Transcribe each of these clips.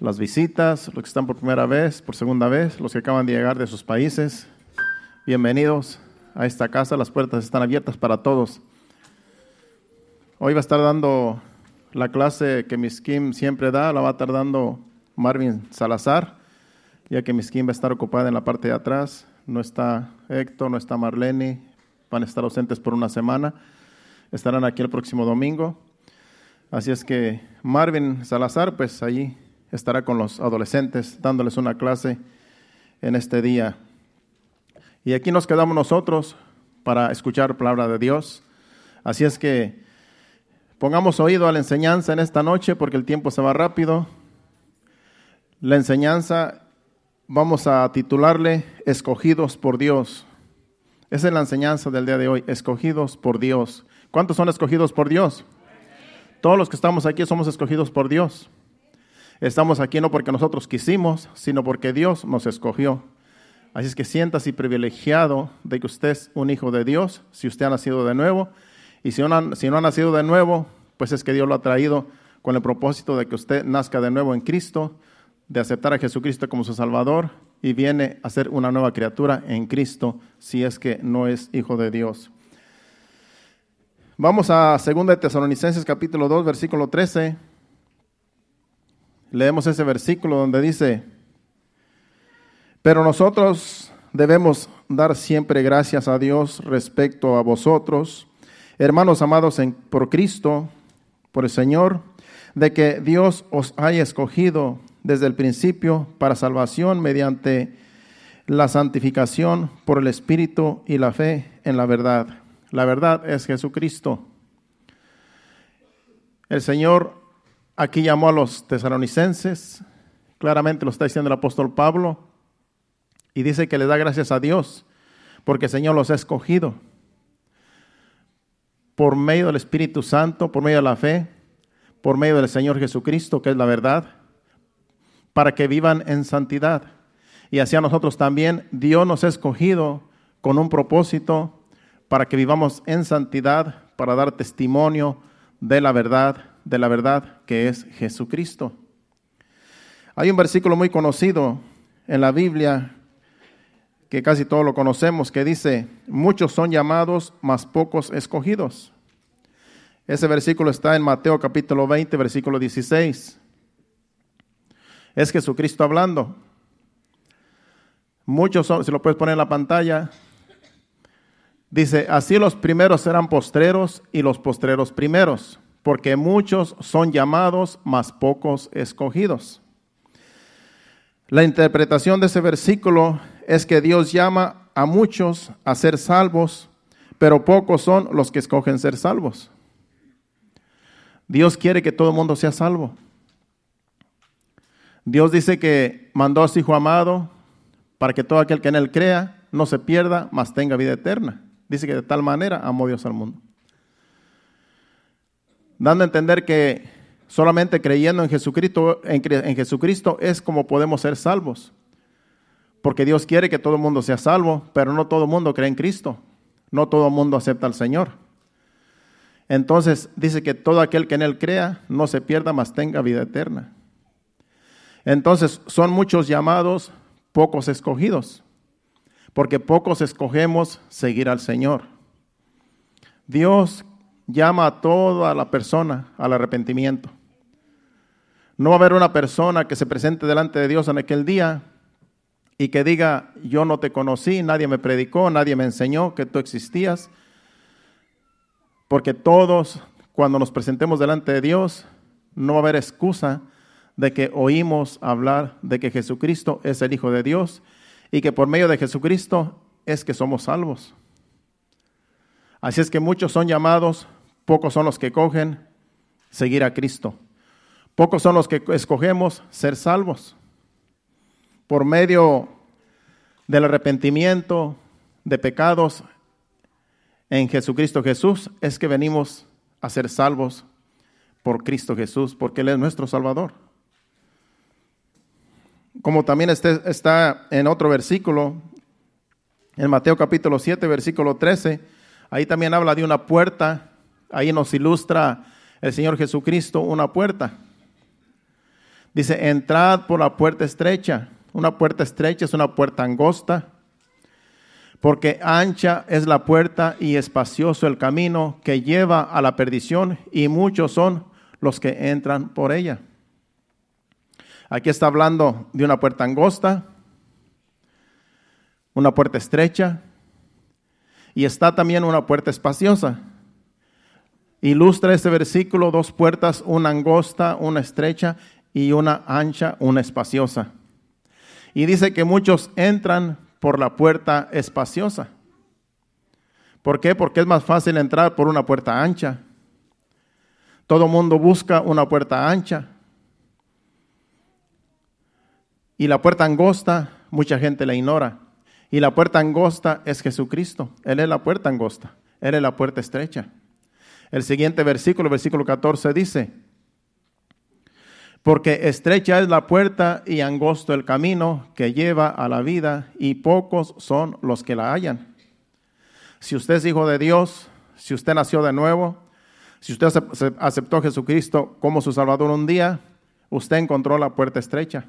las visitas, los que están por primera vez, por segunda vez, los que acaban de llegar de sus países. Bienvenidos a esta casa, las puertas están abiertas para todos. Hoy va a estar dando la clase que Miss Kim siempre da, la va a estar dando Marvin Salazar, ya que Miss Kim va a estar ocupada en la parte de atrás. No está Héctor, no está Marlene, van a estar ausentes por una semana. Estarán aquí el próximo domingo. Así es que Marvin Salazar, pues allí estará con los adolescentes dándoles una clase en este día. Y aquí nos quedamos nosotros para escuchar palabra de Dios. Así es que pongamos oído a la enseñanza en esta noche porque el tiempo se va rápido. La enseñanza vamos a titularle Escogidos por Dios. Esa es la enseñanza del día de hoy, escogidos por Dios. ¿Cuántos son escogidos por Dios? Todos los que estamos aquí somos escogidos por Dios. Estamos aquí no porque nosotros quisimos, sino porque Dios nos escogió. Así es que siéntase privilegiado de que usted es un hijo de Dios, si usted ha nacido de nuevo. Y si no, ha nacido de nuevo, pues es que Dios lo ha traído con el propósito de que usted nazca de nuevo en Cristo, de aceptar a Jesucristo como su Salvador y viene a ser una nueva criatura en Cristo si es que no es hijo de Dios. Vamos a 2 de Tesalonicenses capítulo 2, versículo 13. Leemos ese versículo donde dice, pero nosotros debemos dar siempre gracias a Dios respecto a vosotros, hermanos amados en, por Cristo, por el Señor, de que Dios os haya escogido desde el principio para salvación mediante la santificación por el Espíritu y la fe en la verdad. La verdad es Jesucristo. El Señor aquí llamó a los tesalonicenses, claramente lo está diciendo el apóstol Pablo, y dice que le da gracias a Dios porque el Señor los ha escogido por medio del Espíritu Santo, por medio de la fe, por medio del Señor Jesucristo, que es la verdad, para que vivan en santidad. Y así a nosotros también Dios nos ha escogido con un propósito para que vivamos en santidad, para dar testimonio de la verdad, de la verdad que es Jesucristo. Hay un versículo muy conocido en la Biblia que casi todos lo conocemos, que dice, muchos son llamados, mas pocos escogidos. Ese versículo está en Mateo capítulo 20, versículo 16. Es Jesucristo hablando. Muchos son, si lo puedes poner en la pantalla, dice, así los primeros serán postreros y los postreros primeros porque muchos son llamados, mas pocos escogidos. La interpretación de ese versículo es que Dios llama a muchos a ser salvos, pero pocos son los que escogen ser salvos. Dios quiere que todo el mundo sea salvo. Dios dice que mandó a su Hijo amado para que todo aquel que en él crea no se pierda, mas tenga vida eterna. Dice que de tal manera amó Dios al mundo dando a entender que solamente creyendo en Jesucristo, en, Jesucristo es como podemos ser salvos. Porque Dios quiere que todo el mundo sea salvo, pero no todo el mundo cree en Cristo. No todo el mundo acepta al Señor. Entonces dice que todo aquel que en Él crea no se pierda, mas tenga vida eterna. Entonces son muchos llamados, pocos escogidos, porque pocos escogemos seguir al Señor. Dios llama a toda la persona al arrepentimiento. No va a haber una persona que se presente delante de Dios en aquel día y que diga, yo no te conocí, nadie me predicó, nadie me enseñó que tú existías. Porque todos, cuando nos presentemos delante de Dios, no va a haber excusa de que oímos hablar de que Jesucristo es el Hijo de Dios y que por medio de Jesucristo es que somos salvos. Así es que muchos son llamados, pocos son los que cogen seguir a Cristo. Pocos son los que escogemos ser salvos. Por medio del arrepentimiento de pecados en Jesucristo Jesús es que venimos a ser salvos por Cristo Jesús, porque Él es nuestro Salvador. Como también este, está en otro versículo, en Mateo capítulo 7, versículo 13, Ahí también habla de una puerta. Ahí nos ilustra el Señor Jesucristo una puerta. Dice, entrad por la puerta estrecha. Una puerta estrecha es una puerta angosta, porque ancha es la puerta y espacioso el camino que lleva a la perdición, y muchos son los que entran por ella. Aquí está hablando de una puerta angosta, una puerta estrecha, y está también una puerta espaciosa. Ilustra este versículo dos puertas, una angosta, una estrecha y una ancha, una espaciosa. Y dice que muchos entran por la puerta espaciosa. ¿Por qué? Porque es más fácil entrar por una puerta ancha. Todo mundo busca una puerta ancha. Y la puerta angosta, mucha gente la ignora. Y la puerta angosta es Jesucristo. Él es la puerta angosta. Él es la puerta estrecha. El siguiente versículo, versículo 14, dice, porque estrecha es la puerta y angosto el camino que lleva a la vida y pocos son los que la hallan. Si usted es hijo de Dios, si usted nació de nuevo, si usted aceptó a Jesucristo como su Salvador un día, usted encontró la puerta estrecha.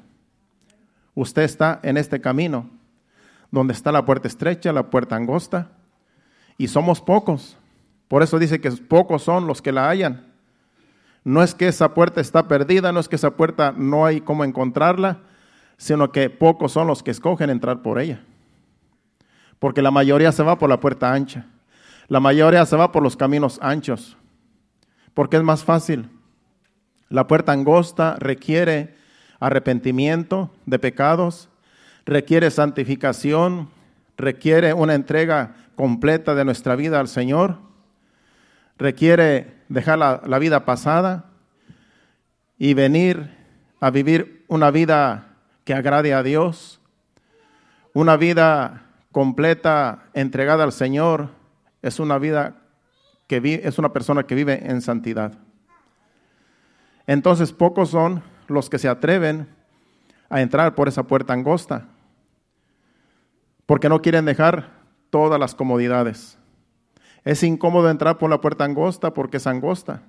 Usted está en este camino, donde está la puerta estrecha, la puerta angosta, y somos pocos. Por eso dice que pocos son los que la hallan. No es que esa puerta está perdida, no es que esa puerta no hay cómo encontrarla, sino que pocos son los que escogen entrar por ella. Porque la mayoría se va por la puerta ancha. La mayoría se va por los caminos anchos porque es más fácil. La puerta angosta requiere arrepentimiento de pecados, requiere santificación, requiere una entrega completa de nuestra vida al Señor, requiere dejar la, vida pasada y venir a vivir una vida que agrade a Dios, una vida completa entregada al Señor, es una vida que es una persona que vive en santidad. Entonces pocos son los que se atreven a entrar por esa puerta angosta, porque no quieren dejar todas las comodidades. Es incómodo entrar por la puerta angosta porque es angosta.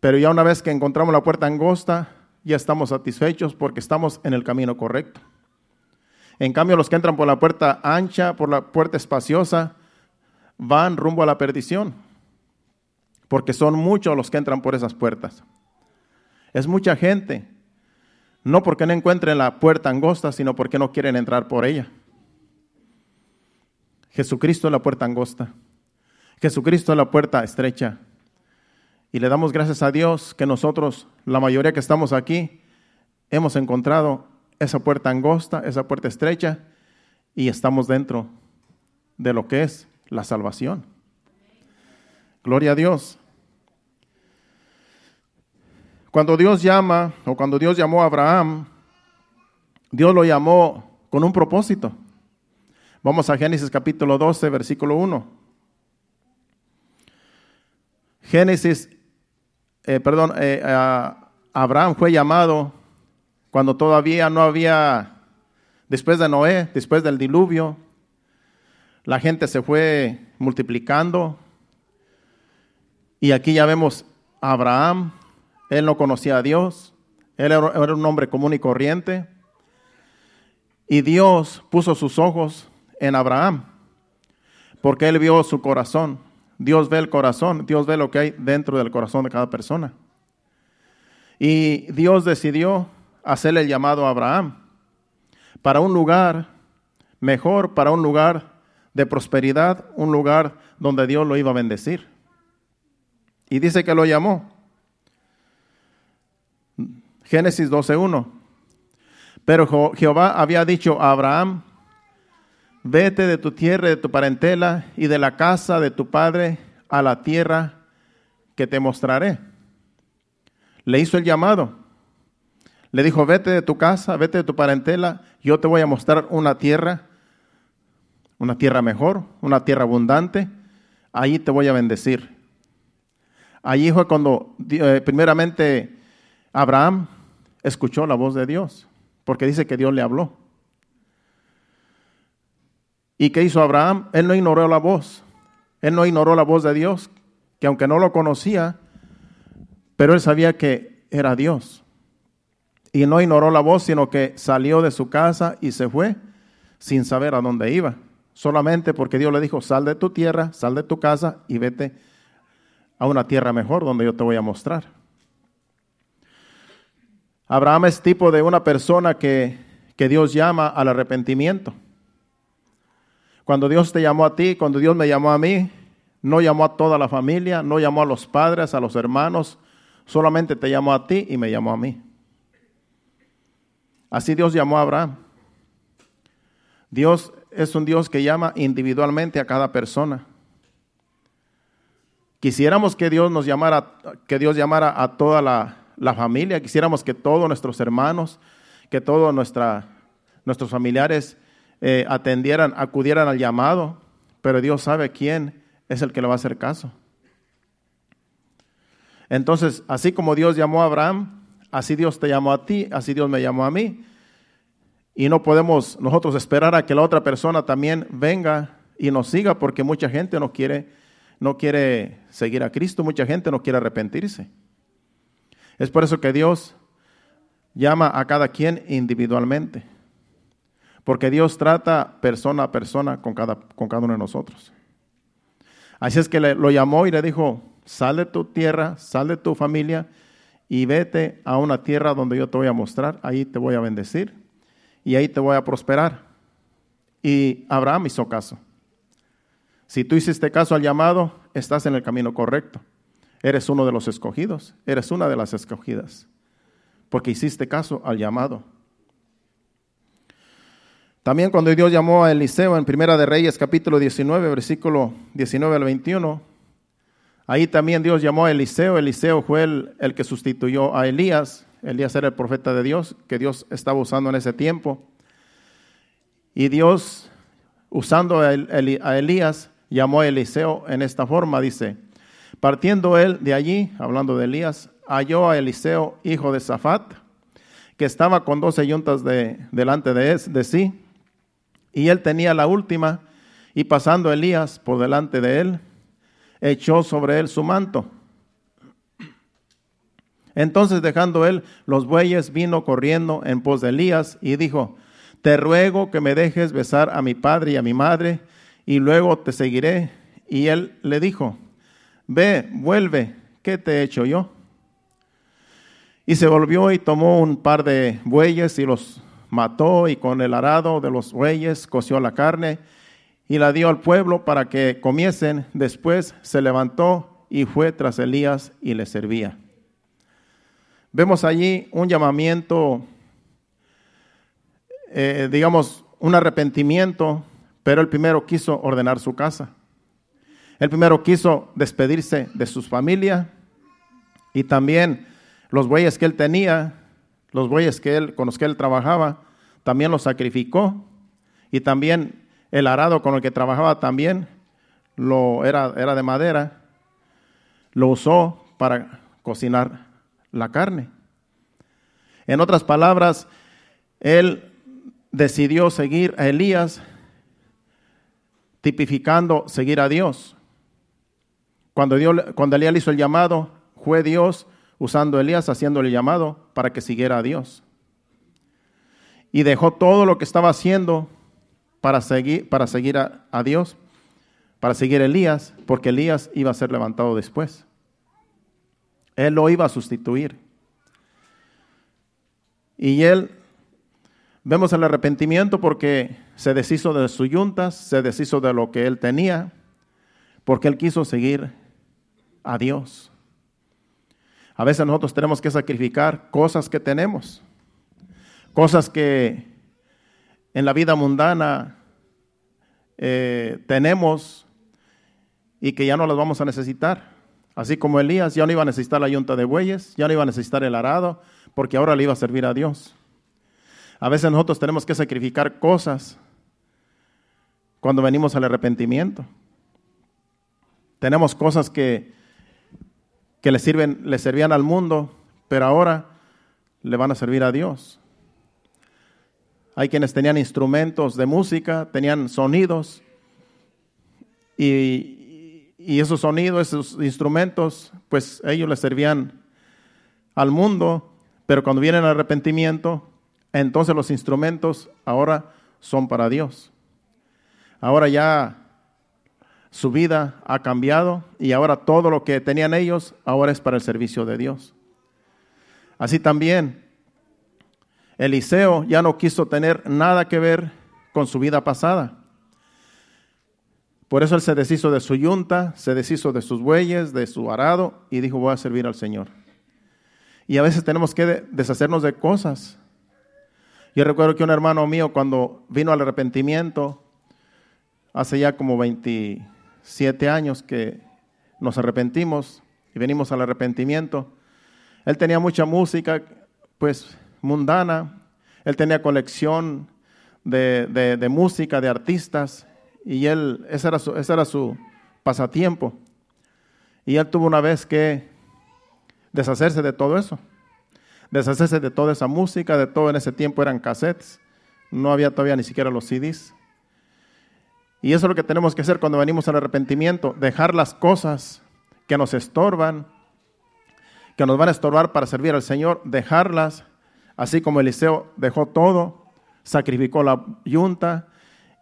Pero ya una vez que encontramos la puerta angosta, ya estamos satisfechos porque estamos en el camino correcto. En cambio, los que entran por la puerta ancha, por la puerta espaciosa, van rumbo a la perdición, porque son muchos los que entran por esas puertas. Es mucha gente, no porque no encuentren la puerta angosta, sino porque no quieren entrar por ella. Jesucristo es la puerta angosta, Jesucristo es la puerta estrecha. Y le damos gracias a Dios que nosotros, la mayoría que estamos aquí, hemos encontrado esa puerta angosta, esa puerta estrecha, y estamos dentro de lo que es la salvación. Gloria a Dios. Cuando Dios llama, o cuando Dios llamó a Abraham, Dios lo llamó con un propósito. Vamos a Génesis capítulo 12, versículo 1. Génesis, eh, perdón, eh, Abraham fue llamado cuando todavía no había, después de Noé, después del diluvio, la gente se fue multiplicando. Y aquí ya vemos a Abraham, él no conocía a Dios, él era un hombre común y corriente. Y Dios puso sus ojos en Abraham, porque él vio su corazón. Dios ve el corazón, Dios ve lo que hay dentro del corazón de cada persona. Y Dios decidió hacerle el llamado a Abraham para un lugar mejor, para un lugar de prosperidad, un lugar donde Dios lo iba a bendecir. Y dice que lo llamó. Génesis 12.1. Pero Jehová había dicho a Abraham, vete de tu tierra, de tu parentela y de la casa de tu padre a la tierra que te mostraré. Le hizo el llamado. Le dijo, vete de tu casa, vete de tu parentela, yo te voy a mostrar una tierra una tierra mejor, una tierra abundante, allí te voy a bendecir. Allí fue cuando eh, primeramente Abraham escuchó la voz de Dios, porque dice que Dios le habló. ¿Y qué hizo Abraham? Él no ignoró la voz, él no ignoró la voz de Dios, que aunque no lo conocía, pero él sabía que era Dios. Y no ignoró la voz, sino que salió de su casa y se fue sin saber a dónde iba. Solamente porque Dios le dijo, sal de tu tierra, sal de tu casa y vete a una tierra mejor donde yo te voy a mostrar. Abraham es tipo de una persona que, que Dios llama al arrepentimiento. Cuando Dios te llamó a ti, cuando Dios me llamó a mí, no llamó a toda la familia, no llamó a los padres, a los hermanos, solamente te llamó a ti y me llamó a mí. Así Dios llamó a Abraham. Dios es un Dios que llama individualmente a cada persona. Quisiéramos que Dios nos llamara, que Dios llamara a toda la, familia, quisiéramos que todos nuestros hermanos, que todos nuestros familiares eh, atendieran, acudieran al llamado, pero Dios sabe quién es el que le va a hacer caso. Entonces, así como Dios llamó a Abraham, así Dios te llamó a ti, así Dios me llamó a mí. Y no podemos nosotros esperar a que la otra persona también venga y nos siga porque mucha gente no quiere, no quiere seguir a Cristo, mucha gente no quiere arrepentirse. Es por eso que Dios llama a cada quien individualmente. Porque Dios trata persona a persona con cada, con cada uno de nosotros. Así es que lo llamó y le dijo, sal de tu tierra, sal de tu familia y vete a una tierra donde yo te voy a mostrar, ahí te voy a bendecir y ahí te voy a prosperar. Y Abraham hizo caso. Si tú hiciste caso al llamado, estás en el camino correcto. Eres uno de los escogidos, eres una de las escogidas, porque hiciste caso al llamado. También cuando Dios llamó a Eliseo en Primera de Reyes capítulo 19, versículo 19 al 21, ahí también Dios llamó a Eliseo. Eliseo fue el, el que sustituyó a Elías Elías era el profeta de Dios que Dios estaba usando en ese tiempo. Y Dios, usando a Elías, llamó a Eliseo en esta forma, dice, partiendo él de allí, hablando de Elías, halló a Eliseo, hijo de Safat, que estaba con doce yuntas de, delante de, de sí, y él tenía la última, y pasando Elías por delante de él, echó sobre él su manto entonces dejando él los bueyes, vino corriendo en pos de Elías y dijo, te ruego que me dejes besar a mi padre y a mi madre, y luego te seguiré. Y él le dijo, ve, vuelve, ¿qué te he hecho yo? Y se volvió y tomó un par de bueyes y los mató y con el arado de los bueyes coció la carne y la dio al pueblo para que comiesen. Después se levantó y fue tras Elías y le servía. Vemos allí un llamamiento, eh, digamos, un arrepentimiento, pero el primero quiso ordenar su casa. El primero quiso despedirse de sus familias y también los bueyes que él tenía, los bueyes que él, con los que él trabajaba, también los sacrificó y también el arado con el que trabajaba también lo era, era de madera, lo usó para cocinar la carne. En otras palabras, él decidió seguir a Elías, tipificando seguir a Dios. Cuando, Dios, cuando Elías hizo el llamado, fue Dios usando Elías, haciéndole llamado para que siguiera a Dios. Y dejó todo lo que estaba haciendo para seguir, para seguir a, a Dios, para seguir a Elías, porque Elías iba a ser levantado después. Él lo iba a sustituir. Y él, vemos el arrepentimiento porque se deshizo de sus yuntas, se deshizo de lo que él tenía, porque él quiso seguir a Dios. A veces nosotros tenemos que sacrificar cosas que tenemos, cosas que en la vida mundana eh, tenemos y que ya no las vamos a necesitar. Así como Elías ya no iba a necesitar la yunta de bueyes, ya no iba a necesitar el arado, porque ahora le iba a servir a Dios. A veces nosotros tenemos que sacrificar cosas cuando venimos al arrepentimiento. Tenemos cosas que, que le, sirven, le servían al mundo, pero ahora le van a servir a Dios. Hay quienes tenían instrumentos de música, tenían sonidos, y, y esos sonidos, esos instrumentos, pues ellos le servían al mundo, Pero cuando viene el arrepentimiento, entonces los instrumentos ahora son para Dios. Ahora ya su vida ha cambiado y ahora todo lo que tenían ellos ahora es para el servicio de Dios. Así también, Eliseo ya no quiso tener nada que ver con su vida pasada. Por eso él se deshizo de su yunta, se deshizo de sus bueyes, de su arado y dijo, voy a servir al Señor. Y a veces tenemos que deshacernos de cosas. Yo recuerdo que un hermano mío cuando vino al arrepentimiento, hace ya como 27 años que nos arrepentimos y venimos al arrepentimiento, él tenía mucha música, pues mundana, él tenía colección de, de música, de artistas, y él, ese era, su, ese era su pasatiempo. Y él tuvo una vez que deshacerse de todo eso, deshacerse de toda esa música, de todo en ese tiempo eran cassettes, no había todavía ni siquiera los CDs. Y eso es lo que tenemos que hacer cuando venimos al arrepentimiento, dejar las cosas que nos estorban, que nos van a estorbar para servir al Señor, dejarlas, así como Eliseo dejó todo, sacrificó la yunta,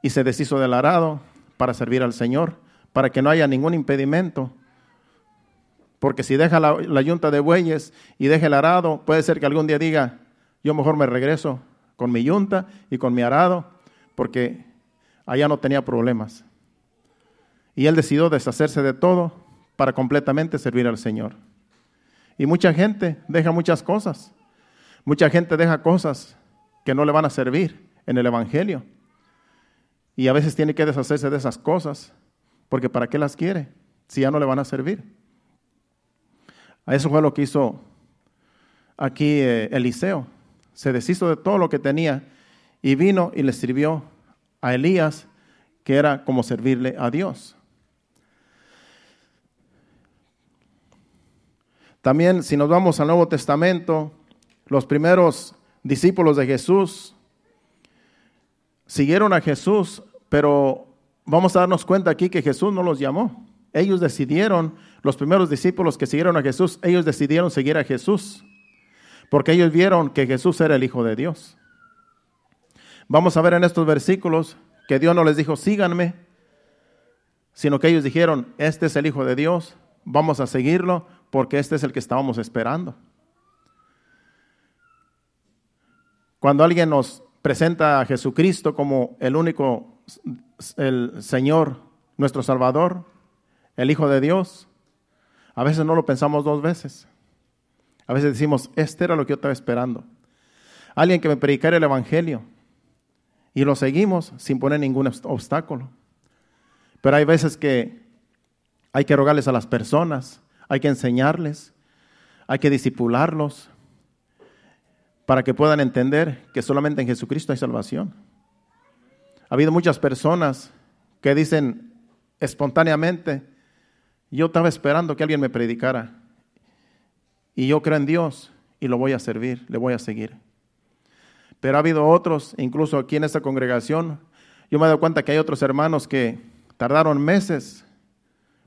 y se deshizo del arado para servir al Señor, para que no haya ningún impedimento. Porque si deja la, yunta de bueyes y deja el arado, puede ser que algún día diga, yo mejor me regreso con mi yunta y con mi arado, porque allá no tenía problemas. Y él decidió deshacerse de todo para completamente servir al Señor. Y mucha gente deja muchas cosas. Mucha gente deja cosas que no le van a servir en el Evangelio. Y a veces tiene que deshacerse de esas cosas, porque ¿para qué las quiere? Si ya no le van a servir. A eso fue lo que hizo aquí eh, Eliseo. Se deshizo de todo lo que tenía y vino y le sirvió a Elías, que era como servirle a Dios. También si nos vamos al Nuevo Testamento, los primeros discípulos de Jesús siguieron a Jesús pero vamos a darnos cuenta aquí que Jesús no los llamó. Ellos decidieron, los primeros discípulos que siguieron a Jesús, ellos decidieron seguir a Jesús, porque ellos vieron que Jesús era el Hijo de Dios. Vamos a ver en estos versículos que Dios no les dijo, síganme, sino que ellos dijeron, este es el Hijo de Dios, vamos a seguirlo porque este es el que estábamos esperando. Cuando alguien nos presenta a Jesucristo como el único el Señor, nuestro Salvador, el Hijo de Dios, a veces no lo pensamos dos veces. A veces decimos, este era lo que yo estaba esperando. Alguien que me predicara el Evangelio. Y lo seguimos sin poner ningún obstáculo. Pero hay veces que hay que rogarles a las personas, hay que enseñarles, hay que disipularlos para que puedan entender que solamente en Jesucristo hay salvación. Ha habido muchas personas que dicen espontáneamente, yo estaba esperando que alguien me predicara y yo creo en Dios y lo voy a servir, le voy a seguir. Pero ha habido otros, incluso aquí en esta congregación, yo me he dado cuenta que hay otros hermanos que tardaron meses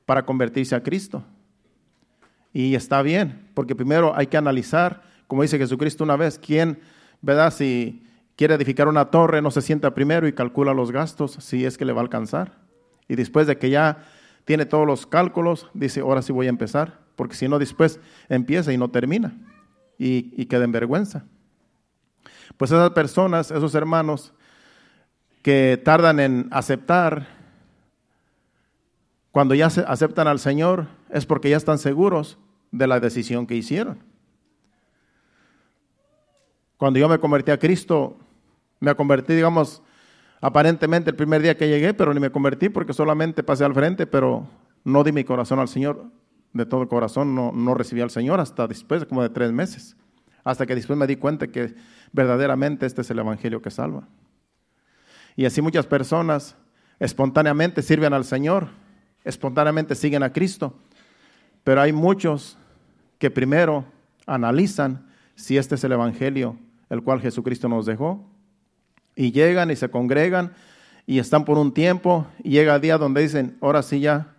para convertirse a Cristo. Y está bien, porque primero hay que analizar, como dice Jesucristo una vez, quién, ¿verdad? Si quiere edificar una torre, no se sienta primero y calcula los gastos si es que le va a alcanzar. Y después de que ya tiene todos los cálculos, dice, ahora sí voy a empezar, porque si no después empieza y no termina y, queda en vergüenza. Pues esas personas, esos hermanos que tardan en aceptar, cuando ya aceptan al Señor, es porque ya están seguros de la decisión que hicieron. Cuando yo me convertí a Cristo, me convertí, digamos, aparentemente el primer día que llegué, pero ni me convertí porque solamente pasé al frente, pero no di mi corazón al Señor de todo corazón, no, no recibí al Señor hasta después, como de tres meses, hasta que después me di cuenta que verdaderamente este es el Evangelio que salva. Y así muchas personas espontáneamente sirven al Señor, espontáneamente siguen a Cristo, pero hay muchos que primero analizan si este es el Evangelio el cual Jesucristo nos dejó. Y llegan y se congregan y están por un tiempo y llega el día donde dicen, ahora sí ya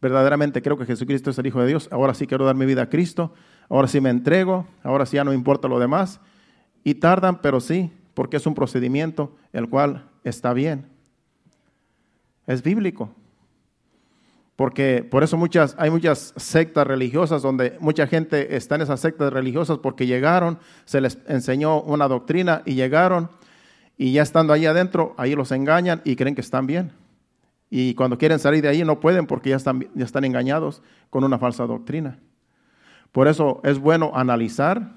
verdaderamente creo que Jesucristo es el Hijo de Dios, ahora sí quiero dar mi vida a Cristo, ahora sí me entrego, ahora sí ya no importa lo demás. Y tardan, pero sí, porque es un procedimiento el cual está bien. Es bíblico. Porque por eso hay muchas sectas religiosas donde mucha gente está en esas sectas religiosas porque llegaron, se les enseñó una doctrina y llegaron y ya estando ahí adentro, ahí los engañan y creen que están bien. Y cuando quieren salir de ahí no pueden porque ya están, ya están engañados con una falsa doctrina. Por eso es bueno analizar,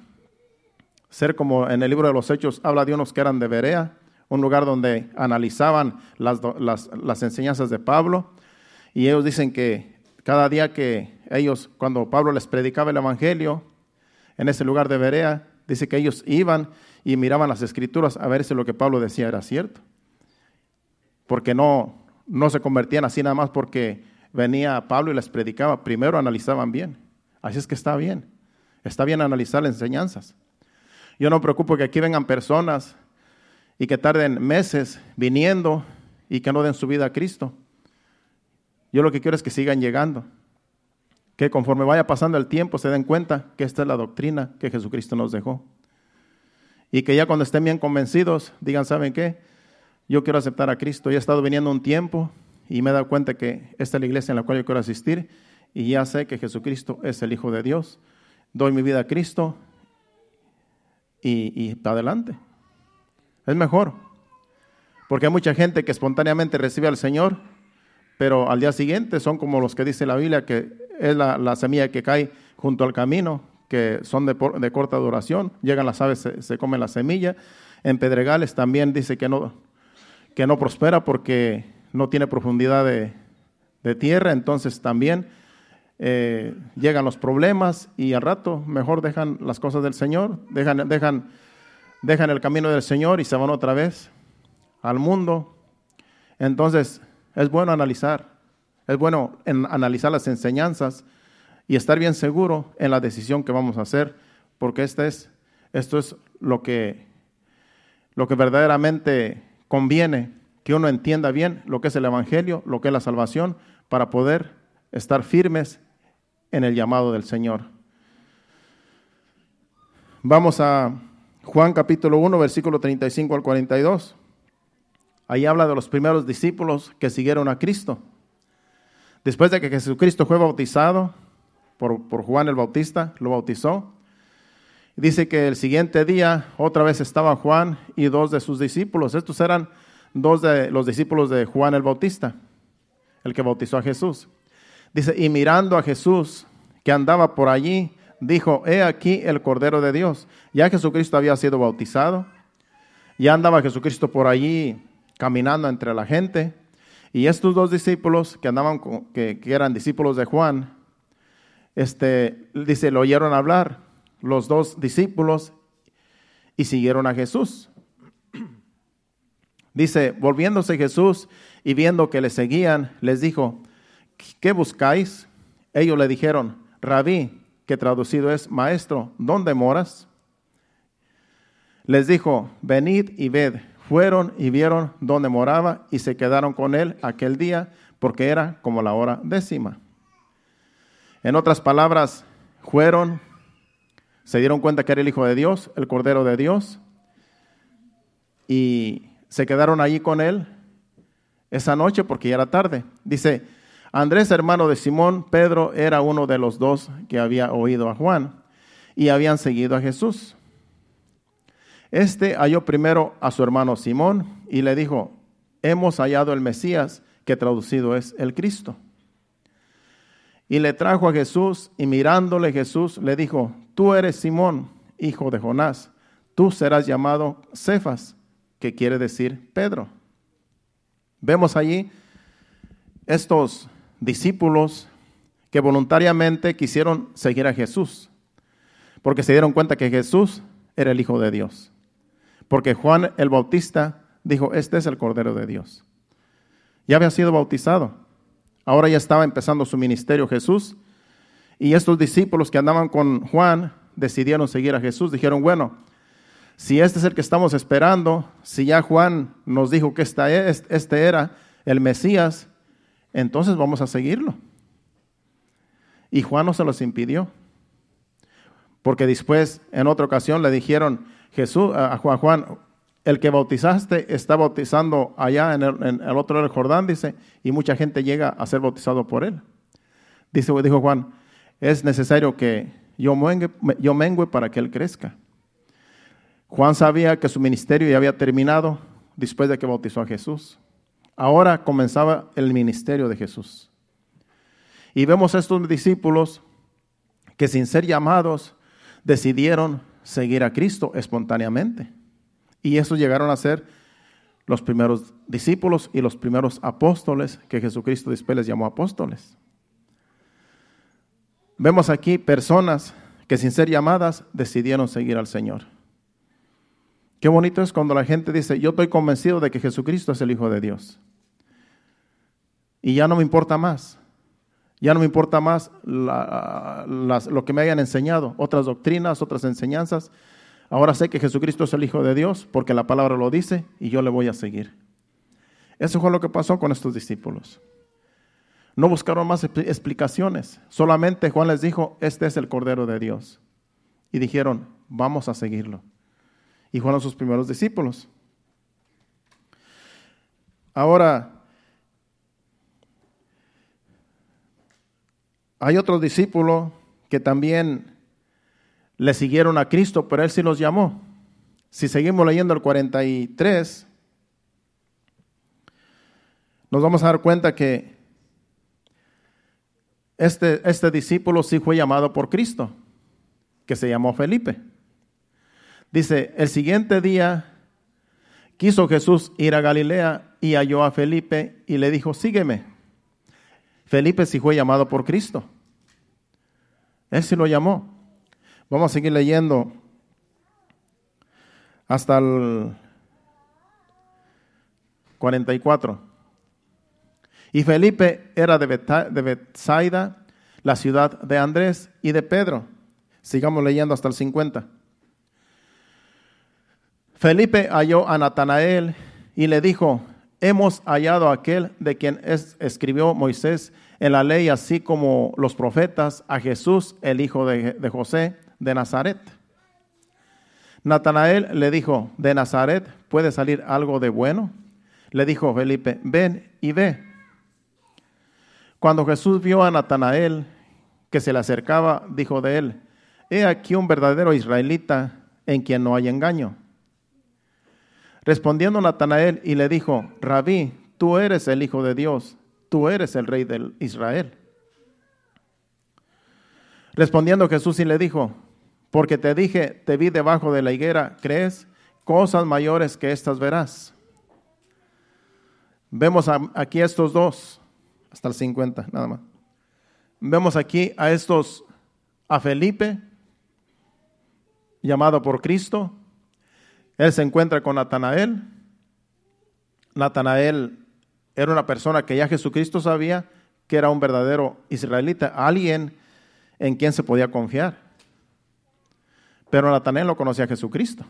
ser como en el libro de los Hechos habla de unos que eran de Berea, un lugar donde analizaban las, las enseñanzas de Pablo. Y ellos dicen que cada día que ellos, cuando Pablo les predicaba el Evangelio en ese lugar de Berea, dice que ellos iban y miraban las escrituras a ver si lo que Pablo decía era cierto. Porque no, no se convertían así nada más porque venía Pablo y les predicaba. Primero analizaban bien. Así es que está bien. Está bien analizar las enseñanzas. Yo no me preocupo que aquí vengan personas y que tarden meses viniendo y que no den su vida a Cristo. Yo lo que quiero es que sigan llegando. Que conforme vaya pasando el tiempo se den cuenta que esta es la doctrina que Jesucristo nos dejó. Y que ya cuando estén bien convencidos digan, ¿saben qué? yo quiero aceptar a Cristo. Ya he estado viniendo un tiempo y me he dado cuenta que esta es la iglesia en la cual yo quiero asistir y ya sé que Jesucristo es el Hijo de Dios. Doy mi vida a Cristo y, y adelante. Es mejor. Porque hay mucha gente que espontáneamente recibe al Señor, pero al día siguiente son como los que dice la Biblia, que es la, semilla que cae junto al camino, que son de, de corta duración. Llegan las aves, se, se comen la semilla. En Pedregales también dice que no, que no prospera porque no tiene profundidad de, tierra, entonces también eh, llegan los problemas y al rato mejor dejan las cosas del Señor, dejan, dejan, dejan el camino del Señor y se van otra vez al mundo. Entonces es bueno analizar, es bueno analizar las enseñanzas y estar bien seguro en la decisión que vamos a hacer, porque este es, esto es lo que, lo que verdaderamente conviene que uno entienda bien lo que es el Evangelio, lo que es la salvación, para poder estar firmes en el llamado del Señor. Vamos a Juan capítulo 1, versículo 35 al 42. Ahí habla de los primeros discípulos que siguieron a Cristo. Después de que Jesucristo fue bautizado por, por Juan el Bautista, lo bautizó. Dice que el siguiente día otra vez estaba Juan y dos de sus discípulos. Estos eran dos de los discípulos de Juan el Bautista, el que bautizó a Jesús. Dice, y mirando a Jesús que andaba por allí, dijo, he aquí el Cordero de Dios. Ya Jesucristo había sido bautizado, ya andaba Jesucristo por allí caminando entre la gente, y estos dos discípulos que andaban, que, que eran discípulos de Juan, este, dice, lo oyeron hablar los dos discípulos y siguieron a Jesús. Dice, volviéndose Jesús y viendo que le seguían, les dijo, ¿qué buscáis? Ellos le dijeron, rabí, que traducido es maestro, ¿dónde moras? Les dijo, venid y ved. Fueron y vieron dónde moraba y se quedaron con él aquel día porque era como la hora décima. En otras palabras, fueron, se dieron cuenta que era el Hijo de Dios, el Cordero de Dios, y se quedaron allí con él esa noche porque ya era tarde. Dice, Andrés, hermano de Simón, Pedro era uno de los dos que había oído a Juan y habían seguido a Jesús. Este halló primero a su hermano Simón y le dijo, hemos hallado el Mesías, que traducido es el Cristo. Y le trajo a Jesús y mirándole Jesús le dijo, tú eres Simón, hijo de Jonás, tú serás llamado Cefas que quiere decir Pedro. Vemos allí estos discípulos que voluntariamente quisieron seguir a Jesús, porque se dieron cuenta que Jesús era el Hijo de Dios. Porque Juan el Bautista dijo, este es el Cordero de Dios. Ya había sido bautizado. Ahora ya estaba empezando su ministerio Jesús. Y estos discípulos que andaban con Juan decidieron seguir a Jesús. Dijeron, bueno, si este es el que estamos esperando, si ya Juan nos dijo que este era el Mesías, entonces vamos a seguirlo. Y Juan no se los impidió. Porque después, en otra ocasión, le dijeron Jesús, a Juan, Juan, el que bautizaste está bautizando allá en el, otro lado del Jordán, dice, y mucha gente llega a ser bautizado por él. Dice, dijo Juan, es necesario que yo yo mengue para que él crezca. Juan sabía que su ministerio ya había terminado después de que bautizó a Jesús. Ahora comenzaba el ministerio de Jesús. Y vemos estos discípulos que sin ser llamados decidieron seguir a Cristo espontáneamente. Y esos llegaron a ser los primeros discípulos y los primeros apóstoles que Jesucristo después les llamó apóstoles. Vemos aquí personas que sin ser llamadas decidieron seguir al Señor. Qué bonito es cuando la gente dice, yo estoy convencido de que Jesucristo es el Hijo de Dios. Y ya no me importa más. Ya no me importa más lo que me hayan enseñado, otras doctrinas, otras enseñanzas. Ahora sé que Jesucristo es el Hijo de Dios porque la palabra lo dice y yo le voy a seguir. Eso fue lo que pasó con estos discípulos. No buscaron más explicaciones. Solamente Juan les dijo, este es el Cordero de Dios. Y dijeron, vamos a seguirlo. Y fueron sus primeros discípulos. Ahora, Hay otros discípulos que también le siguieron a Cristo, pero Él sí los llamó. Si seguimos leyendo el 43, nos vamos a dar cuenta que este, este discípulo sí fue llamado por Cristo, que se llamó Felipe. Dice, el siguiente día quiso Jesús ir a Galilea y halló a Felipe y le dijo, sígueme. Felipe sí fue llamado por Cristo. Él sí lo llamó. Vamos a seguir leyendo hasta el 44. Y Felipe era de, Bethsaida, la ciudad de Andrés y de Pedro. Sigamos leyendo hasta el 50. Felipe halló a Natanael y le dijo, hemos hallado a aquel de quien escribió Moisés en la ley, así como los profetas, a Jesús, el hijo de, de José de Nazaret. Natanael le dijo, ¿de Nazaret puede salir algo de bueno? Le dijo Felipe, ven y ve. Cuando Jesús vio a Natanael que se le acercaba, dijo de él, he aquí un verdadero israelita en quien no hay engaño. Respondiendo Natanael y le dijo, Rabí, tú eres el Hijo de Dios, tú eres el Rey de Israel. Respondiendo Jesús y le dijo, porque te dije, te vi debajo de la higuera, ¿crees? Cosas mayores que estas verás. Vemos aquí a estos dos, hasta el 50, nada más. Vemos aquí a estos, a Felipe, llamado por Cristo, él se encuentra con Natanael. Natanael era una persona que ya Jesucristo sabía que era un verdadero israelita, alguien en quien se podía confiar. Pero Natanael no conocía a Jesucristo.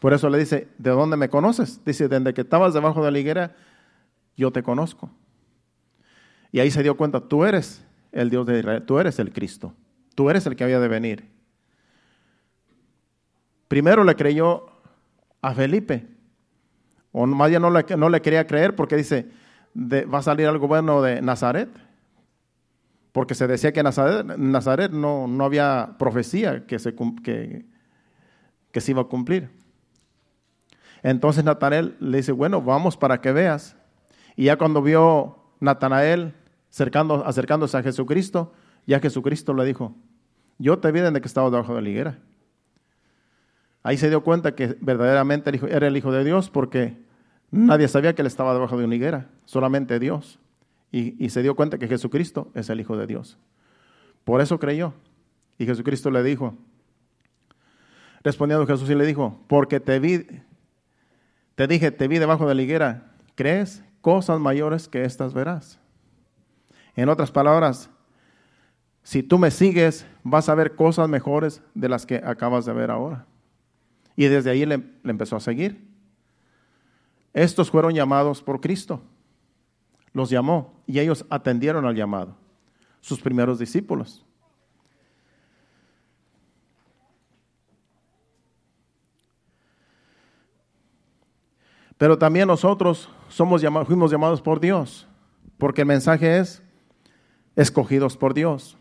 Por eso le dice, ¿de dónde me conoces? Dice, desde que estabas debajo de la higuera, yo te conozco. Y ahí se dio cuenta, tú eres el Dios de Israel, tú eres el Cristo, tú eres el que había de venir. Primero le creyó a Felipe. O más bien no le, no le quería creer porque dice, va a salir algo bueno de Nazaret. Porque se decía que en Nazaret, Nazaret no, no, había profecía que se, que, que se iba a cumplir. Entonces Natanael le dice, bueno, vamos para que veas. Y ya cuando vio Natanael acercándose a Jesucristo, ya Jesucristo le dijo, yo te vi desde que estaba debajo de la higuera. Ahí se dio cuenta que verdaderamente era el Hijo de Dios porque nadie sabía que él estaba debajo de una higuera, solamente Dios. Y, se dio cuenta que Jesucristo es el Hijo de Dios. Por eso creyó. Y Jesucristo le dijo, respondiendo Jesús y le dijo, porque te vi, te dije, te vi debajo de la higuera, ¿crees? Cosas mayores que estas verás. En otras palabras, si tú me sigues, vas a ver cosas mejores de las que acabas de ver ahora. Y desde ahí le, empezó a seguir. Estos fueron llamados por Cristo. Los llamó y ellos atendieron al llamado. sus primeros discípulos. Pero también nosotros somos llamados, fuimos llamados por Dios, porque el mensaje es escogidos por Dios.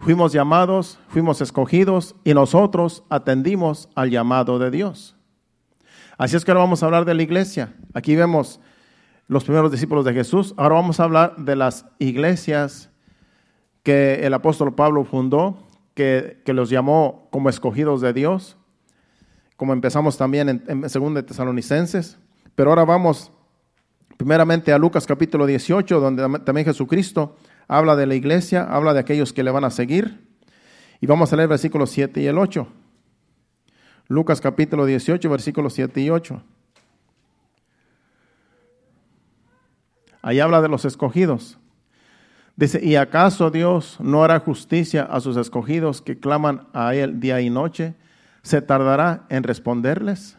Fuimos llamados, fuimos escogidos y nosotros atendimos al llamado de Dios. Así es que ahora vamos a hablar de la iglesia. Aquí vemos los primeros discípulos de Jesús. Ahora vamos a hablar de las iglesias que el apóstol Pablo fundó, que, los llamó como escogidos de Dios, como empezamos también en, en 2 de Tesalonicenses. Pero ahora vamos primeramente a Lucas capítulo 18, donde también Jesucristo habla de la iglesia, habla de aquellos que le van a seguir. Y vamos a leer versículos 7 y el 8. Lucas capítulo 18, versículos 7 y 8. Ahí habla de los escogidos. Dice, ¿y acaso Dios no hará justicia a sus escogidos que claman a Él día y noche? ¿Se tardará en responderles?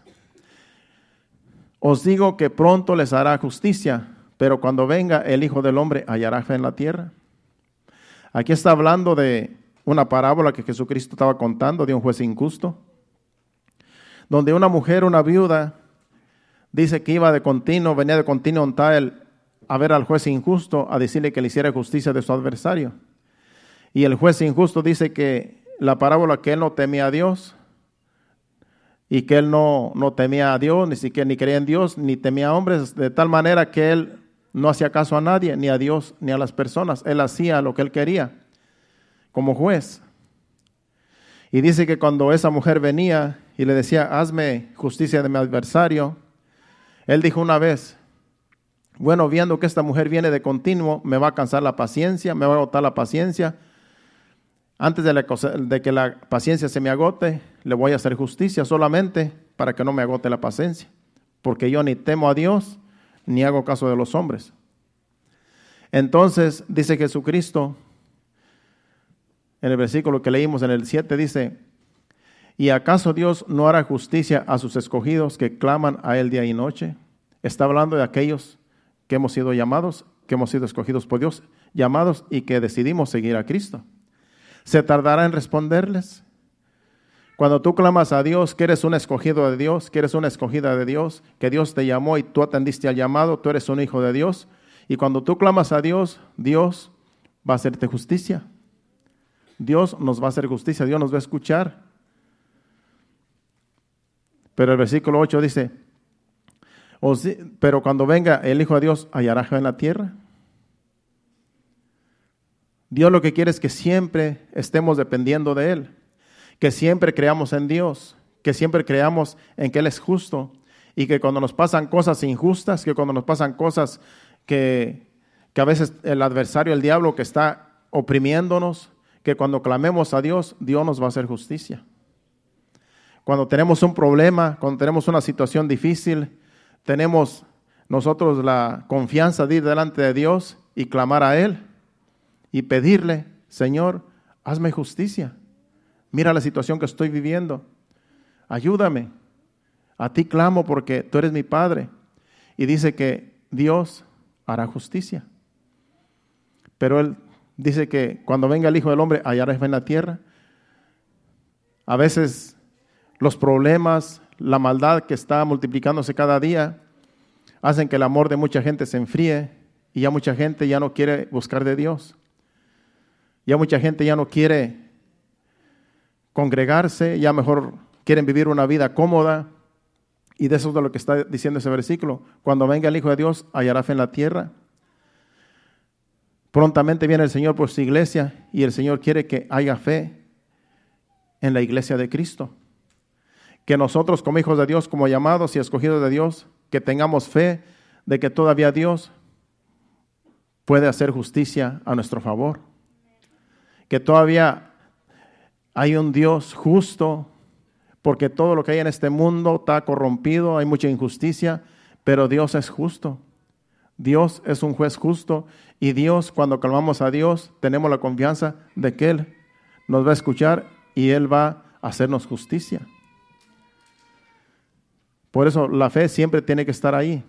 Os digo que pronto les hará justicia, pero cuando venga el Hijo del Hombre, ¿hallará fe en la tierra? Aquí está hablando de una parábola que Jesucristo estaba contando de un juez injusto, donde una mujer, una viuda, dice que iba de continuo, venía de continuo a ver al juez injusto, a decirle que le hiciera justicia de su adversario. Y el juez injusto dice que la parábola que él no temía a Dios y que él no, no temía a Dios, ni siquiera ni creía en Dios, ni temía a hombres, de tal manera que él no hacía caso a nadie, ni a Dios, ni a las personas. Él hacía lo que él quería como juez. Y dice que cuando esa mujer venía y le decía, hazme justicia de mi adversario, él dijo una vez, bueno, viendo que esta mujer viene de continuo, me va a cansar la paciencia, me va a agotar la paciencia. Antes de, de que la paciencia se me agote, le voy a hacer justicia solamente para que no me agote la paciencia. Porque yo ni temo a Dios, ni hago caso de los hombres. Entonces dice Jesucristo, en el versículo que leímos en el 7, dice, ¿y acaso Dios no hará justicia a sus escogidos que claman a Él día y noche? Está hablando de aquellos que hemos sido llamados, que hemos sido escogidos por Dios, llamados y que decidimos seguir a Cristo. ¿Se tardará en responderles? Cuando tú clamas a Dios, que eres un escogido de Dios, que eres una escogida de Dios, que Dios te llamó y tú atendiste al llamado, tú eres un hijo de Dios. Y cuando tú clamas a Dios, Dios va a hacerte justicia. Dios nos va a hacer justicia, Dios nos va a escuchar. Pero el versículo 8 dice, pero cuando venga el Hijo de Dios, ¿hallará en la tierra? Dios lo que quiere es que siempre estemos dependiendo de Él que siempre creamos en Dios, que siempre creamos en que Él es justo y que cuando nos pasan cosas injustas, que cuando nos pasan cosas que, que a veces el adversario, el diablo que está oprimiéndonos, que cuando clamemos a Dios, Dios nos va a hacer justicia. Cuando tenemos un problema, cuando tenemos una situación difícil, tenemos nosotros la confianza de ir delante de Dios y clamar a Él y pedirle, Señor, hazme justicia. Mira la situación que estoy viviendo. Ayúdame. A ti clamo porque tú eres mi Padre. Y dice que Dios hará justicia. Pero Él dice que cuando venga el Hijo del Hombre, hallará en la tierra. A veces los problemas, la maldad que está multiplicándose cada día, hacen que el amor de mucha gente se enfríe y ya mucha gente ya no quiere buscar de Dios. Ya mucha gente ya no quiere congregarse, ya mejor quieren vivir una vida cómoda. Y de eso es de lo que está diciendo ese versículo. Cuando venga el Hijo de Dios, hallará fe en la tierra. Prontamente viene el Señor por su iglesia y el Señor quiere que haya fe en la iglesia de Cristo. Que nosotros como hijos de Dios, como llamados y escogidos de Dios, que tengamos fe de que todavía Dios puede hacer justicia a nuestro favor. Que todavía hay un Dios justo, porque todo lo que hay en este mundo está corrompido, hay mucha injusticia, pero Dios es justo. Dios es un juez justo y Dios, cuando clamamos a Dios, tenemos la confianza de que Él nos va a escuchar y Él va a hacernos justicia. Por eso la fe siempre tiene que estar ahí.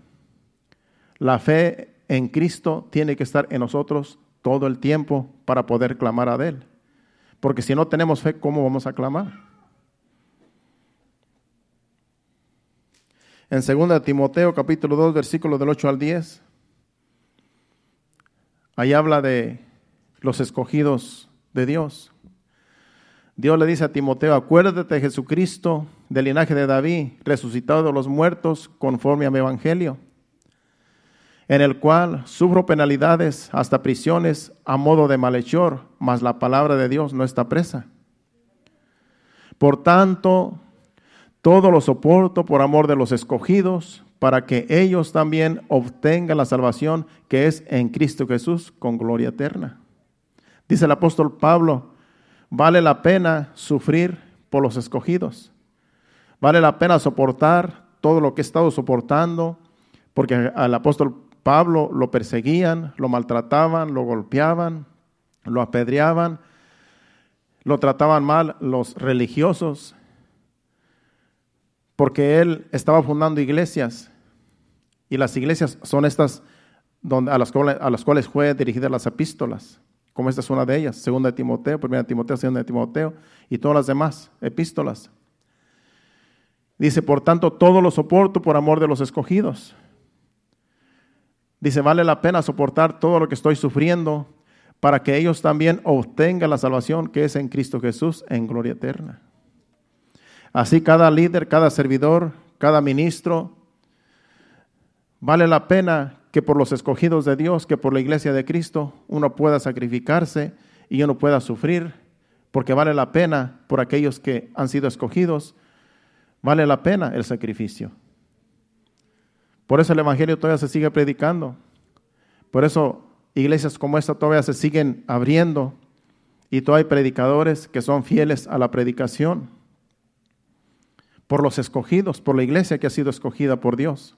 La fe en Cristo tiene que estar en nosotros todo el tiempo para poder clamar a Él. Porque si no tenemos fe, ¿cómo vamos a clamar? En 2 Timoteo capítulo 2, versículos del 8 al 10, ahí habla de los escogidos de Dios. Dios le dice a Timoteo, acuérdate de Jesucristo, del linaje de David, resucitado de los muertos conforme a mi evangelio, en el cual sufro penalidades hasta prisiones a modo de malhechor, mas la palabra de Dios no está presa. Por tanto, todo lo soporto por amor de los escogidos, para que ellos también obtengan la salvación que es en Cristo Jesús con gloria eterna. Dice el apóstol Pablo, vale la pena sufrir por los escogidos. Vale la pena soportar todo lo que he estado soportando, porque al apóstol Pablo lo perseguían, lo maltrataban, lo golpeaban, lo apedreaban, lo trataban mal los religiosos, porque él estaba fundando iglesias y las iglesias son estas donde, a, las cuales, a las cuales fue dirigidas las epístolas, como esta es una de ellas, segunda de Timoteo, primera de Timoteo, segunda de Timoteo y todas las demás epístolas. Dice, por tanto, todo lo soporto por amor de los escogidos. Dice, vale la pena soportar todo lo que estoy sufriendo para que ellos también obtengan la salvación que es en Cristo Jesús en gloria eterna. Así cada líder, cada servidor, cada ministro, vale la pena que por los escogidos de Dios, que por la iglesia de Cristo, uno pueda sacrificarse y uno pueda sufrir, porque vale la pena por aquellos que han sido escogidos, vale la pena el sacrificio. Por eso el Evangelio todavía se sigue predicando. Por eso iglesias como esta todavía se siguen abriendo y todavía hay predicadores que son fieles a la predicación por los escogidos, por la iglesia que ha sido escogida por Dios.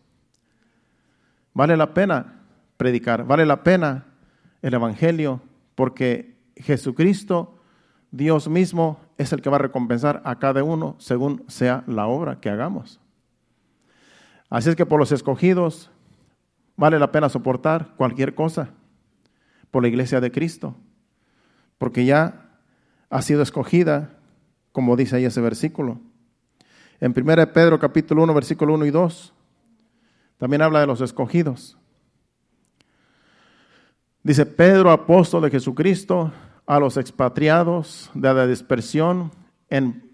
Vale la pena predicar, vale la pena el Evangelio, porque Jesucristo, Dios mismo, es el que va a recompensar a cada uno según sea la obra que hagamos. Así es que por los escogidos vale la pena soportar cualquier cosa por la iglesia de Cristo, porque ya ha sido escogida, como dice ahí ese versículo. En 1 Pedro capítulo 1, versículo 1 y 2, también habla de los escogidos. Dice Pedro, apóstol de Jesucristo, a los expatriados de la dispersión en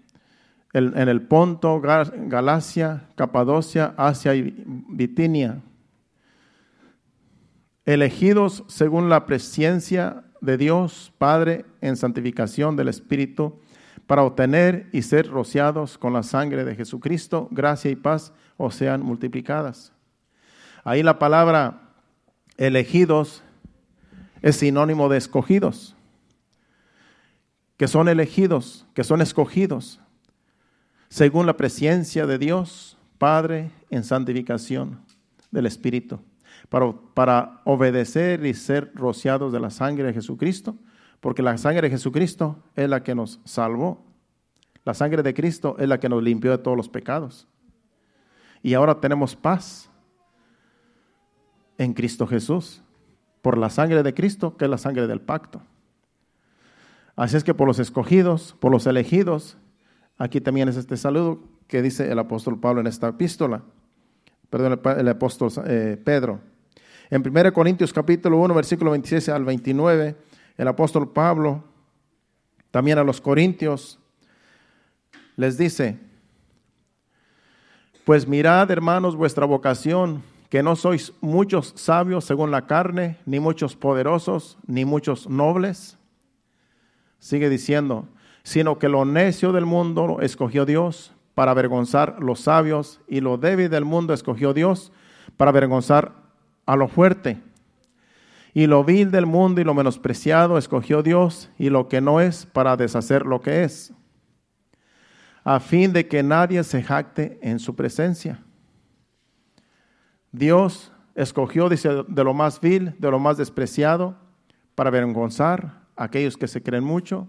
en el Ponto, Galacia, Capadocia, Asia y Bitinia, elegidos según la presencia de Dios Padre en santificación del Espíritu para obtener y ser rociados con la sangre de Jesucristo, gracia y paz o sean multiplicadas. Ahí la palabra elegidos es sinónimo de escogidos, que son elegidos, que son escogidos, según la presencia de Dios Padre en santificación del Espíritu, para, para obedecer y ser rociados de la sangre de Jesucristo porque la sangre de Jesucristo es la que nos salvó. La sangre de Cristo es la que nos limpió de todos los pecados. Y ahora tenemos paz en Cristo Jesús, por la sangre de Cristo, que es la sangre del pacto. Así es que por los escogidos, por los elegidos, aquí también es este saludo que dice el apóstol Pablo en esta epístola, perdón, el, apóstol eh, Pedro. En 1 Corintios capítulo 1, versículo 26 al 29, el apóstol Pablo, también a los corintios, les dice, pues mirad hermanos vuestra vocación, que no sois muchos sabios según la carne, ni muchos poderosos, ni muchos nobles. Sigue diciendo, sino que lo necio del mundo escogió Dios para avergonzar los sabios, y lo débil del mundo escogió Dios para avergonzar a lo fuerte. Y lo vil del mundo y lo menospreciado escogió Dios y lo que no es para deshacer lo que es, a fin de que nadie se jacte en su presencia. Dios escogió, dice, de lo más vil, de lo más despreciado, para avergonzar a aquellos que se creen mucho.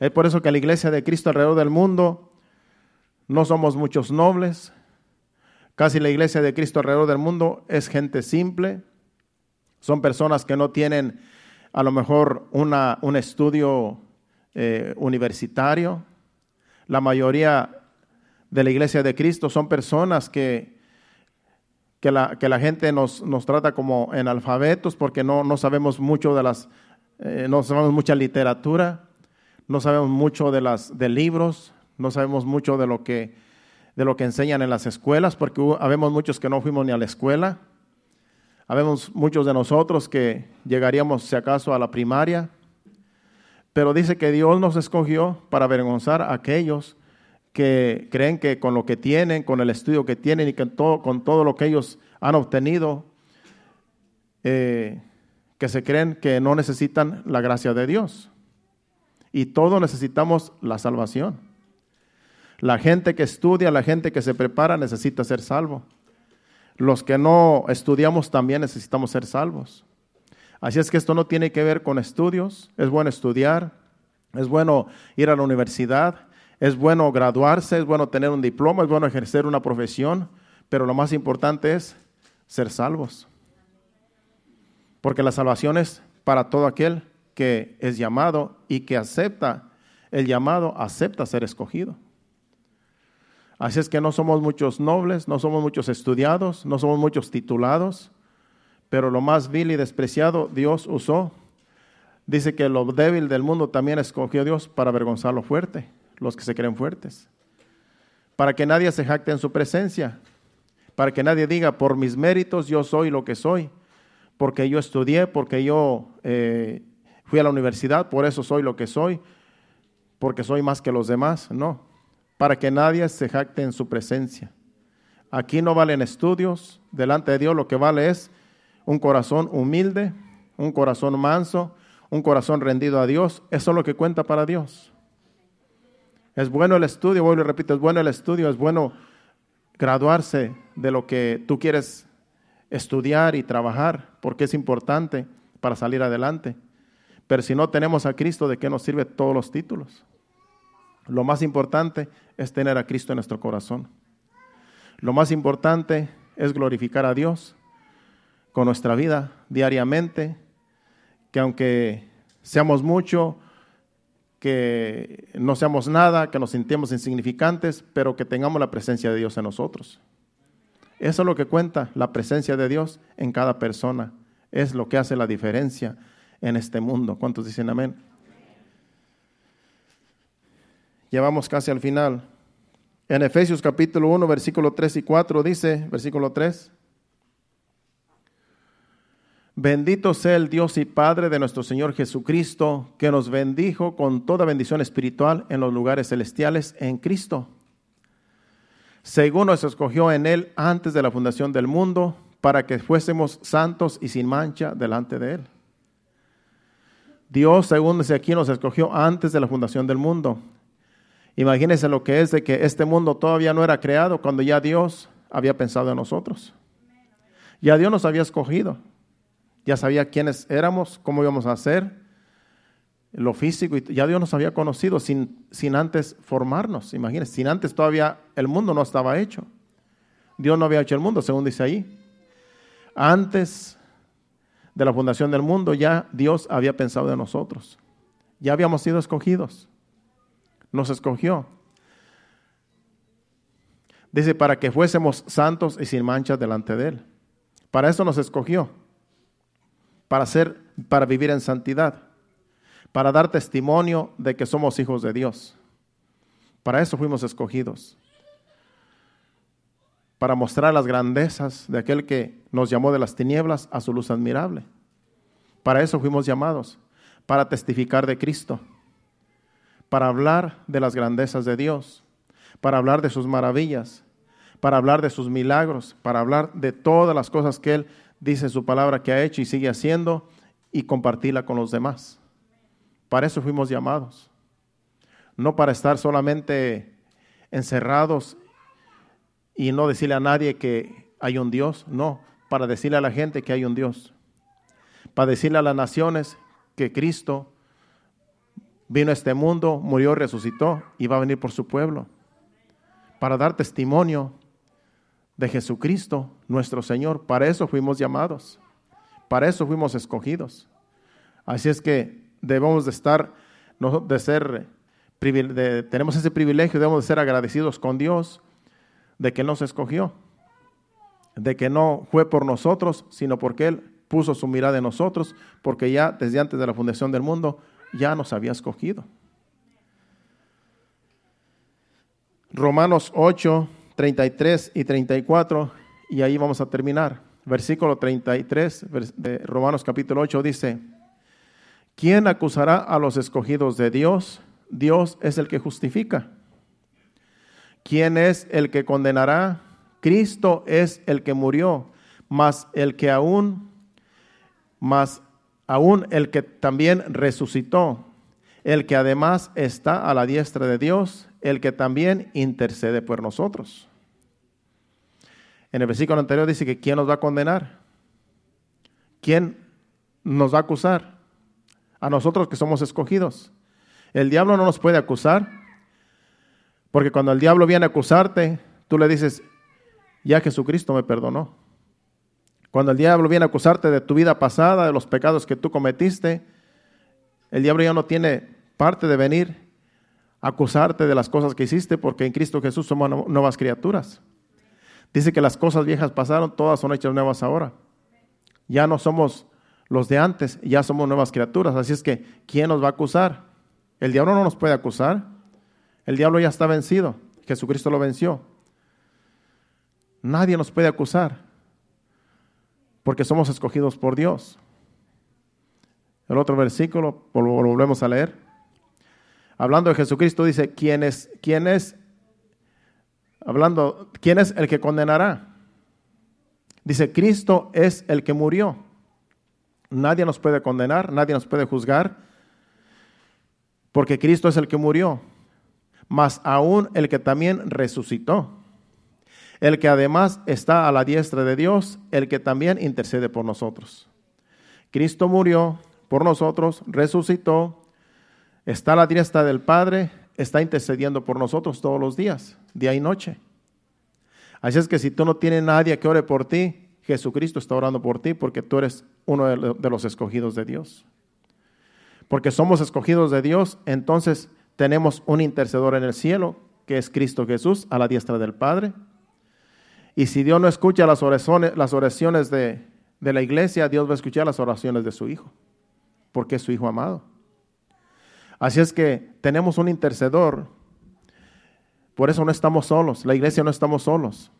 Es por eso que la iglesia de Cristo alrededor del mundo no somos muchos nobles. Casi la iglesia de Cristo alrededor del mundo es gente simple, son personas que no tienen a lo mejor una, un estudio eh, universitario. La mayoría de la iglesia de Cristo son personas que, que, la, que la gente nos, nos, trata como analfabetos porque no, no sabemos mucho de las, eh, no sabemos mucha literatura, no sabemos mucho de, las, de libros, no sabemos mucho de lo que, de lo que enseñan en las escuelas, porque habemos muchos que no fuimos ni a la escuela. Habemos muchos de nosotros que llegaríamos, si acaso, a la primaria. Pero dice que Dios nos escogió para avergonzar a aquellos que creen que con lo que tienen, con el estudio que tienen y con todo, con todo lo que ellos han obtenido, eh, que se creen que no necesitan la gracia de Dios. Y todos necesitamos la salvación. La gente que estudia, la gente que se prepara necesita ser salvo. Los que no estudiamos también necesitamos ser salvos. Así es que esto no tiene que ver con estudios. Es bueno estudiar, es bueno ir a la universidad, es bueno graduarse, es bueno tener un diploma, es bueno ejercer una profesión, pero lo más importante es ser salvos. Porque la salvación es para todo aquel que es llamado y que acepta el llamado, acepta ser escogido. Así es que no somos muchos nobles, no somos muchos estudiados, no somos muchos titulados, pero lo más vil y despreciado Dios usó. Dice que lo débil del mundo también escogió Dios para avergonzar lo fuerte, los que se creen fuertes. Para que nadie se jacte en su presencia, para que nadie diga, por mis méritos yo soy lo que soy, porque yo estudié, porque yo eh, fui a la universidad, por eso soy lo que soy, porque soy más que los demás. No, para que nadie se jacte en su presencia. Aquí no valen estudios, delante de Dios lo que vale es un corazón humilde, un corazón manso, un corazón rendido a Dios. Eso es lo que cuenta para Dios. Es bueno el estudio, voy y repito, es bueno el estudio, es bueno graduarse de lo que tú quieres estudiar y trabajar, porque es importante para salir adelante. Pero si no tenemos a Cristo, ¿de qué nos sirve todos los títulos? Lo más importante es tener a Cristo en nuestro corazón. Lo más importante es glorificar a Dios con nuestra vida diariamente, que aunque seamos mucho, que no seamos nada, que nos sintamos insignificantes, pero que tengamos la presencia de Dios en nosotros. Eso es lo que cuenta, la presencia de Dios en cada persona. Es lo que hace la diferencia en este mundo. ¿Cuántos dicen amén? Llevamos casi al final. En Efesios capítulo 1, versículo 3 y 4 dice, versículo 3, Bendito sea el Dios y Padre de nuestro Señor Jesucristo, que nos bendijo con toda bendición espiritual en los lugares celestiales en Cristo. Según nos escogió en Él antes de la fundación del mundo, para que fuésemos santos y sin mancha delante de Él Dios, según dice aquí, nos escogió antes de la fundación del mundo. Imagínense lo que es de que este mundo todavía no era creado cuando ya Dios había pensado en nosotros. Ya Dios nos había escogido. Ya sabía quiénes éramos, cómo íbamos a ser, lo físico. Ya Dios nos había conocido sin, sin antes formarnos. Imagínense, sin antes todavía el mundo no estaba hecho. Dios no había hecho el mundo, según dice ahí. Antes de la fundación del mundo ya Dios había pensado en nosotros. Ya habíamos sido escogidos. Nos escogió. Dice, para que fuésemos santos y sin manchas delante de Él. Para eso nos escogió. Para ser, para vivir en santidad. Para dar testimonio de que somos hijos de Dios. Para eso fuimos escogidos. Para mostrar las grandezas de aquel que nos llamó de las tinieblas a su luz admirable. Para eso fuimos llamados, para testificar de Cristo, para hablar de las grandezas de Dios, para hablar de sus maravillas, para hablar de sus milagros, para hablar de todas las cosas que Él dice en su palabra que ha hecho y sigue haciendo y compartirla con los demás. Para eso fuimos llamados, no para estar solamente encerrados y no decirle a nadie que hay un Dios, no, para decirle a la gente que hay un Dios, para decirle a las naciones que Cristo vino a este mundo, murió, resucitó y va a venir por su pueblo, para dar testimonio de Jesucristo, nuestro Señor. Para eso fuimos llamados, para eso fuimos escogidos. Así es que debemos de estar, de ser, tenemos ese privilegio, debemos de ser agradecidos con Dios de que Él nos escogió, de que no fue por nosotros, sino porque Él puso su mirada en nosotros, porque ya desde antes de la fundación del mundo ya nos había escogido. Romanos 8, 33 y 34, y ahí vamos a terminar. Versículo 33 de Romanos capítulo 8 dice, ¿quién acusará a los escogidos de Dios? Dios es el que justifica. ¿Quién es el que condenará? Cristo es el que murió, mas el que aún, más aún el que también resucitó, el que además está a la diestra de Dios, el que también intercede por nosotros. En el versículo anterior dice que ¿quién nos va a condenar? ¿Quién nos va a acusar? A nosotros que somos escogidos. El diablo no nos puede acusar, porque cuando el diablo viene a acusarte, tú le dices, ya Jesucristo me perdonó. Cuando el diablo viene a acusarte de tu vida pasada, de los pecados que tú cometiste, el diablo ya no tiene parte de venir a acusarte de las cosas que hiciste, porque en Cristo Jesús somos nuevas criaturas. Dice que las cosas viejas pasaron, todas son hechas nuevas ahora. Ya no somos los de antes, ya somos nuevas criaturas. Así es que, ¿quién nos va a acusar? El diablo no nos puede acusar. El diablo ya está vencido. Jesucristo lo venció. Nadie nos puede acusar porque somos escogidos por Dios. El otro versículo, lo volvemos a leer. Hablando de Jesucristo, dice, ¿quién es, quién es hablando, ¿quién es el que condenará? Dice, Cristo es el que murió. Nadie nos puede condenar, nadie nos puede juzgar, porque Cristo es el que murió, mas aún el que también resucitó, el que además está a la diestra de Dios, el que también intercede por nosotros. Cristo murió por nosotros, resucitó, está a la diestra del Padre, está intercediendo por nosotros todos los días, día y noche. Así es que si tú no tienes nadie que ore por ti, Jesucristo está orando por ti porque tú eres uno de los escogidos de Dios. Porque somos escogidos de Dios, entonces tenemos un intercedor en el cielo, que es Cristo Jesús, a la diestra del Padre. Y si Dios no escucha las oraciones, las oraciones de, la iglesia, Dios va a escuchar las oraciones de su Hijo, porque es su Hijo amado. Así es que tenemos un intercedor. Por eso no estamos solos. La iglesia no estamos solos.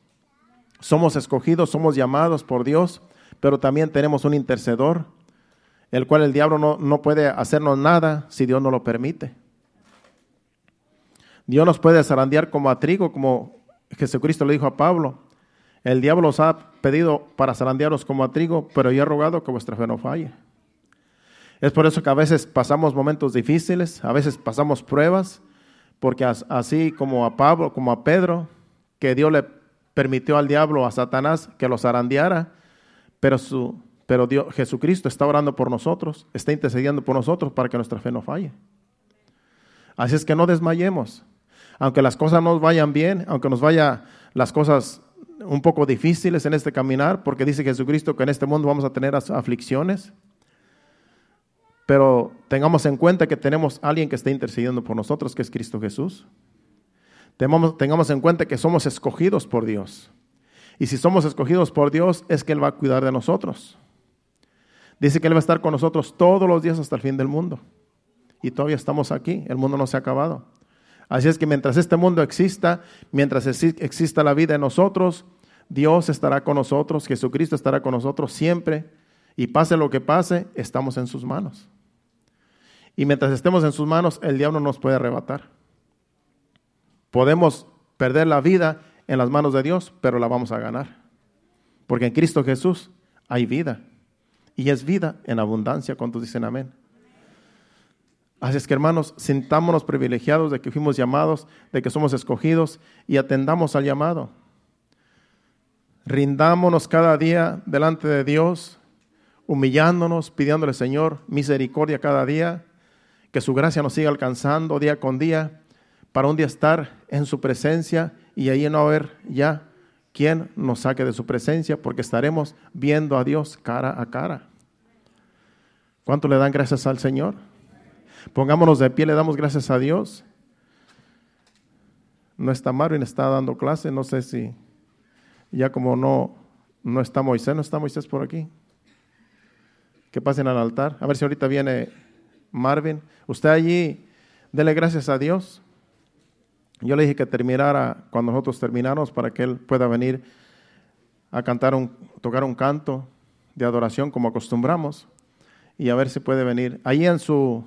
Somos escogidos, somos llamados por Dios, pero también tenemos un intercedor, el cual el diablo no puede hacernos nada si Dios no lo permite. Dios nos puede zarandear como a trigo, como Jesucristo le dijo a Pablo. El diablo os ha pedido para zarandearos como a trigo, pero yo he rogado que vuestra fe no falle. Es por eso que a veces pasamos momentos difíciles, a veces pasamos pruebas, porque así como a Pablo, como a Pedro, que Dios le permitió al diablo, a Satanás, que los zarandeara, pero, su, pero Dios, Jesucristo está orando por nosotros, está intercediendo por nosotros para que nuestra fe no falle. Así es que no desmayemos. Aunque las cosas nos vayan bien, aunque nos vayan las cosas un poco difíciles en este caminar, porque dice Jesucristo que en este mundo vamos a tener aflicciones, pero tengamos en cuenta que tenemos alguien que está intercediendo por nosotros, que es Cristo Jesús. Tengamos en cuenta que somos escogidos por Dios. Y si somos escogidos por Dios, es que Él va a cuidar de nosotros. Dice que Él va a estar con nosotros todos los días hasta el fin del mundo. Y todavía estamos aquí, el mundo no se ha acabado. Así es que mientras este mundo exista, mientras exista la vida en nosotros, Dios estará con nosotros, Jesucristo estará con nosotros siempre. Y pase lo que pase, estamos en sus manos. Y mientras estemos en sus manos, el diablo nos puede arrebatar. Podemos perder la vida en las manos de Dios, pero la vamos a ganar. Porque en Cristo Jesús hay vida. Y es vida en abundancia. ¿Cuántos dicen amén? Así es que hermanos, sintámonos privilegiados de que fuimos llamados, de que somos escogidos y atendamos al llamado. Rindámonos cada día delante de Dios, humillándonos, pidiéndole Señor misericordia cada día que su gracia nos siga alcanzando día con día, para un día estar en su presencia y ahí no haber ya quien nos saque de su presencia, porque estaremos viendo a Dios cara a cara. ¿Cuánto le dan gracias al Señor? Pongámonos de pie, le damos gracias a Dios. No está Marvin, está dando clase, no sé si ya como no, no está Moisés, no está Moisés por aquí. Que pasen al altar. A ver si ahorita viene Marvin. Usted allí, dele gracias a Dios. Yo le dije que terminara cuando nosotros terminamos para que él pueda venir a cantar un, tocar un canto de adoración como acostumbramos y a ver si puede venir. Ahí en su,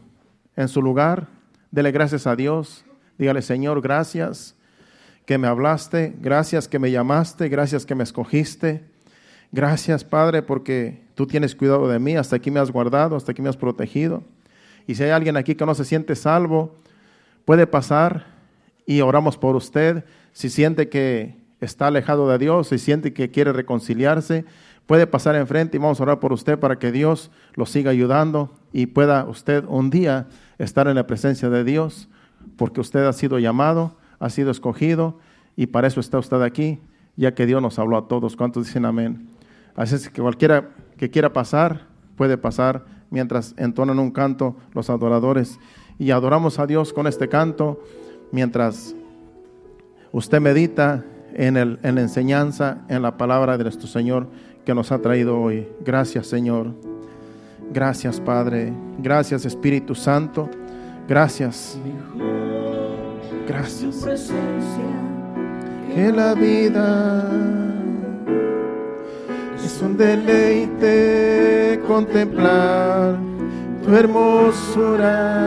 en su lugar, dele gracias a Dios. Dígale, Señor, gracias que me hablaste, gracias que me llamaste, gracias que me escogiste. Gracias, Padre, porque tú tienes cuidado de mí, hasta aquí me has guardado, hasta aquí me has protegido. Y si hay alguien aquí que no se siente salvo, puede pasar y oramos por usted. Si siente que está alejado de Dios, si siente que quiere reconciliarse, puede pasar enfrente y vamos a orar por usted para que Dios lo siga ayudando y pueda usted un día estar en la presencia de Dios, porque usted ha sido llamado, ha sido escogido y para eso está usted aquí, ya que Dios nos habló a todos. ¿Cuántos dicen amén? Así es que cualquiera que quiera pasar, puede pasar mientras entonan un canto los adoradores. Y adoramos a Dios con este canto mientras usted medita en, el, en la enseñanza, en la palabra de nuestro Señor que nos ha traído hoy. Gracias Señor. Gracias Padre. Gracias Espíritu Santo. Gracias. Gracias. Que la vida es un deleite contemplar tu hermosura.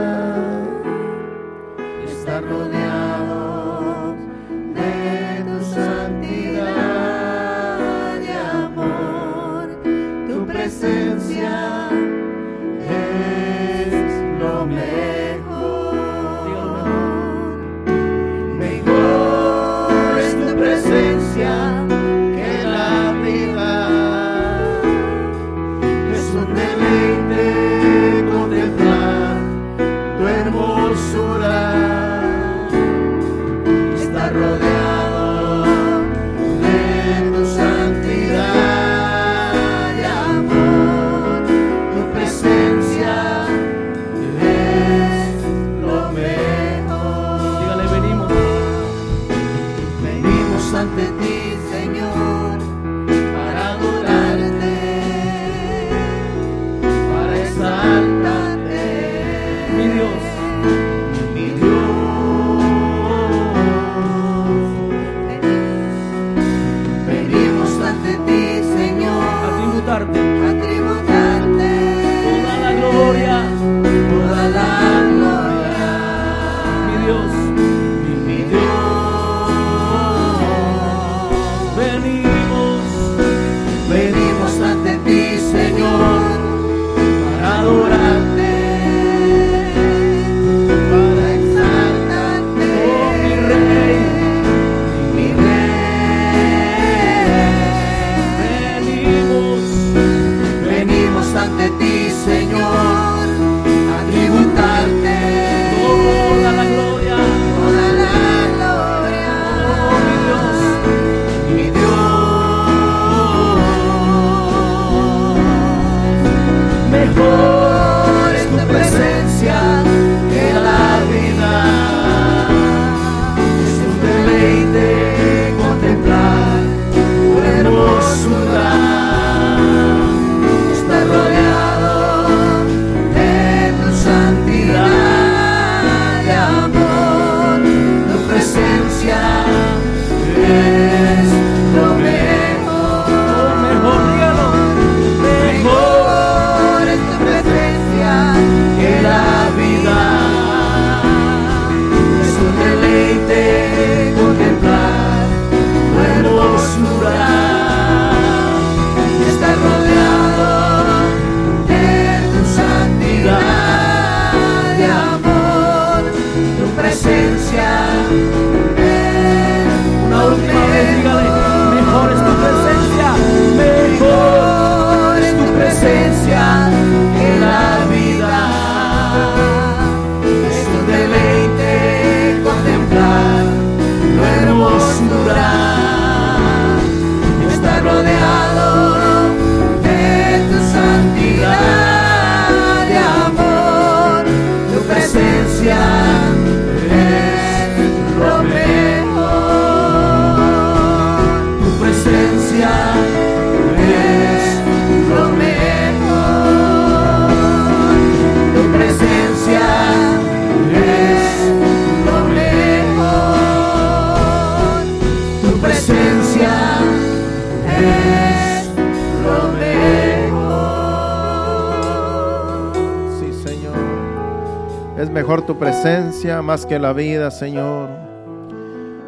Mejor tu presencia más que la vida, Señor.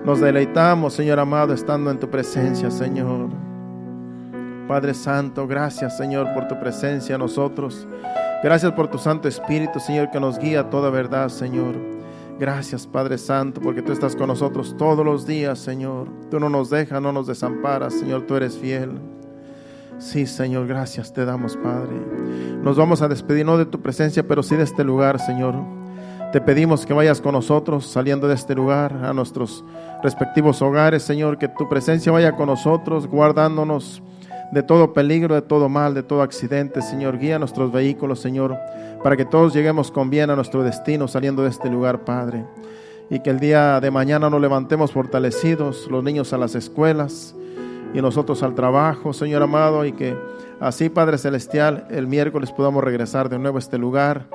Nos deleitamos, Señor amado, estando en tu presencia, Señor. Padre Santo, gracias, Señor, por tu presencia en nosotros. Gracias por tu Santo Espíritu, Señor, que nos guía a toda verdad, Señor. Gracias, Padre Santo, porque tú estás con nosotros todos los días, Señor. Tú no nos dejas, no nos desamparas, Señor, tú eres fiel. Sí, Señor, gracias te damos, Padre. Nos vamos a despedir no de tu presencia, pero sí de este lugar, Señor. Te pedimos que vayas con nosotros saliendo de este lugar a nuestros respectivos hogares, Señor, que tu presencia vaya con nosotros, guardándonos de todo peligro, de todo mal, de todo accidente, Señor. Guía nuestros vehículos, Señor, para que todos lleguemos con bien a nuestro destino saliendo de este lugar, Padre. Y que el día de mañana nos levantemos fortalecidos, los niños a las escuelas y nosotros al trabajo, Señor amado, y que así, Padre Celestial, el miércoles podamos regresar de nuevo a este lugar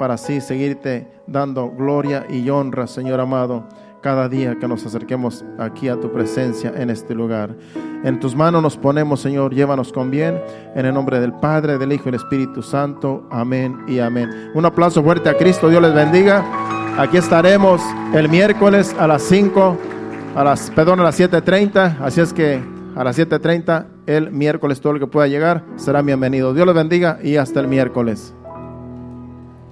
para así seguirte dando gloria y honra, Señor amado cada día que nos acerquemos aquí a tu presencia en este lugar. En tus manos nos ponemos, Señor, llévanos con bien. En el nombre del Padre, del Hijo y del Espíritu Santo. Amén y amén. Un aplauso fuerte a Cristo. Dios les bendiga. Aquí estaremos el miércoles a las 5, a las, perdón, a las 7.30. Así es que a las 7.30 el miércoles todo el que pueda llegar será bienvenido. Dios les bendiga y hasta el miércoles.